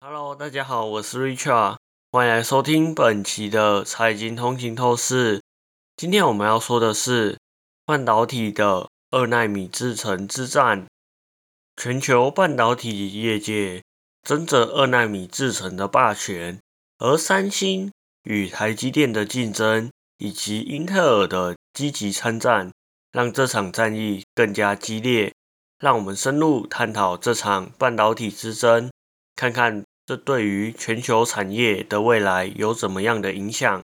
Hello，大家好，我是 Richard，欢迎来收听本期的财经通勤透视。今天我们要说的是半导体的二纳米制程之战。全球半导体业界争着二纳米制程的霸权，而三星与台积电的竞争，以及英特尔的积极参战，让这场战役更加激烈。让我们深入探讨这场半导体之争，看看这对于全球产业的未来有怎么样的影响。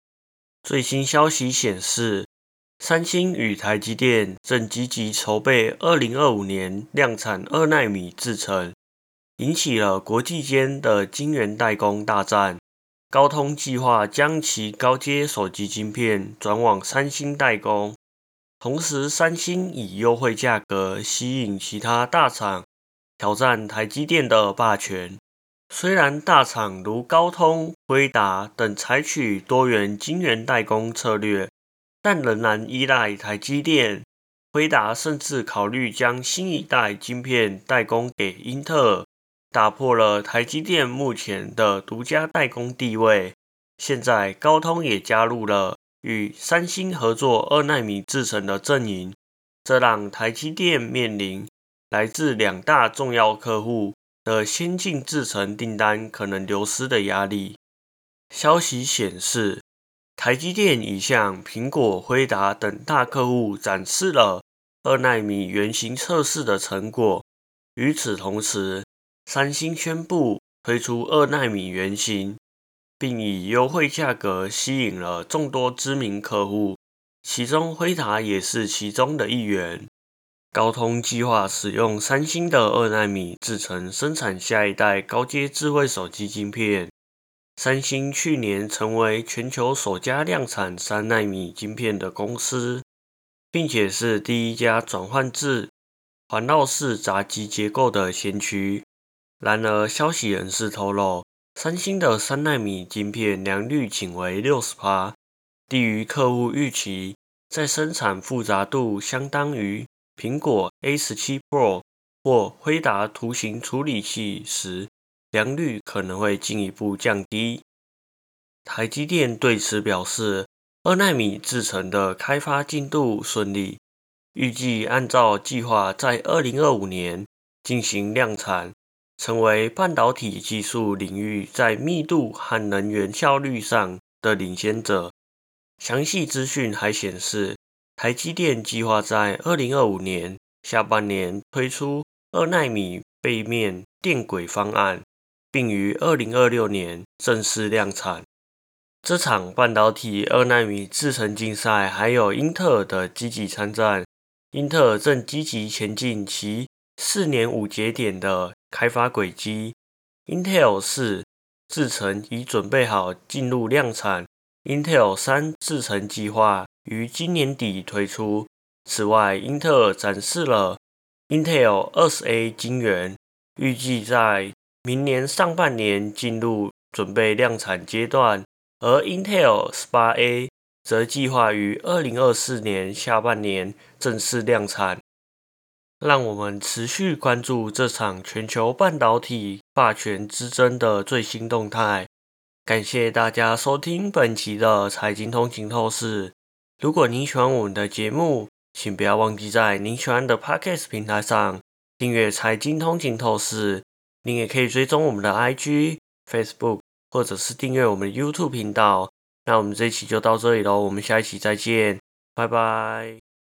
最新消息显示，三星与台积电正积极筹备二零二五年量产二纳米制程，引起了国际间的晶圆代工大战。高通计划将其高阶手机晶片转往三星代工。同时，三星以优惠价格吸引其他大厂挑战台积电的霸权。虽然大厂如高通、辉达等采取多元晶圆代工策略，但仍然依赖台积电。辉达甚至考虑将新一代晶片代工给英特尔，打破了台积电目前的独家代工地位。现在，高通也加入了。与三星合作二纳米制程的阵营，这让台积电面临来自两大重要客户的先进制程订单可能流失的压力。消息显示，台积电已向苹果、辉达等大客户展示了二纳米原型测试的成果。与此同时，三星宣布推出二纳米原型。并以优惠价格吸引了众多知名客户，其中辉达也是其中的一员。高通计划使用三星的二纳米制成生产下一代高阶智慧手机晶片。三星去年成为全球首家量产三纳米晶片的公司，并且是第一家转换至环绕式闸机结构的先驱。然而，消息人士透露。三星的三纳米晶片良率仅为六十帕，低于客户预期。在生产复杂度相当于苹果 A 十七 Pro 或辉达图形处理器时，良率可能会进一步降低。台积电对此表示，二纳米制程的开发进度顺利，预计按照计划在二零二五年进行量产。成为半导体技术领域在密度和能源效率上的领先者。详细资讯还显示，台积电计划在二零二五年下半年推出二纳米背面电轨方案，并于二零二六年正式量产。这场半导体二纳米制程竞赛还有英特尔的积极参战。英特尔正积极前进其四年五节点的。开发轨迹，Intel 四制程已准备好进入量产，Intel 三制程计划于今年底推出。此外，英特尔展示了 Intel 二十 A 晶圆，预计在明年上半年进入准备量产阶段，而 Intel 十八 A 则计划于二零二四年下半年正式量产。让我们持续关注这场全球半导体霸权之争的最新动态。感谢大家收听本期的财经通勤透视。如果您喜欢我们的节目，请不要忘记在您喜欢的 Podcast 平台上订阅财经通勤透视。您也可以追踪我们的 IG、Facebook，或者是订阅我们的 YouTube 频道。那我们这一期就到这里喽，我们下一期再见，拜拜。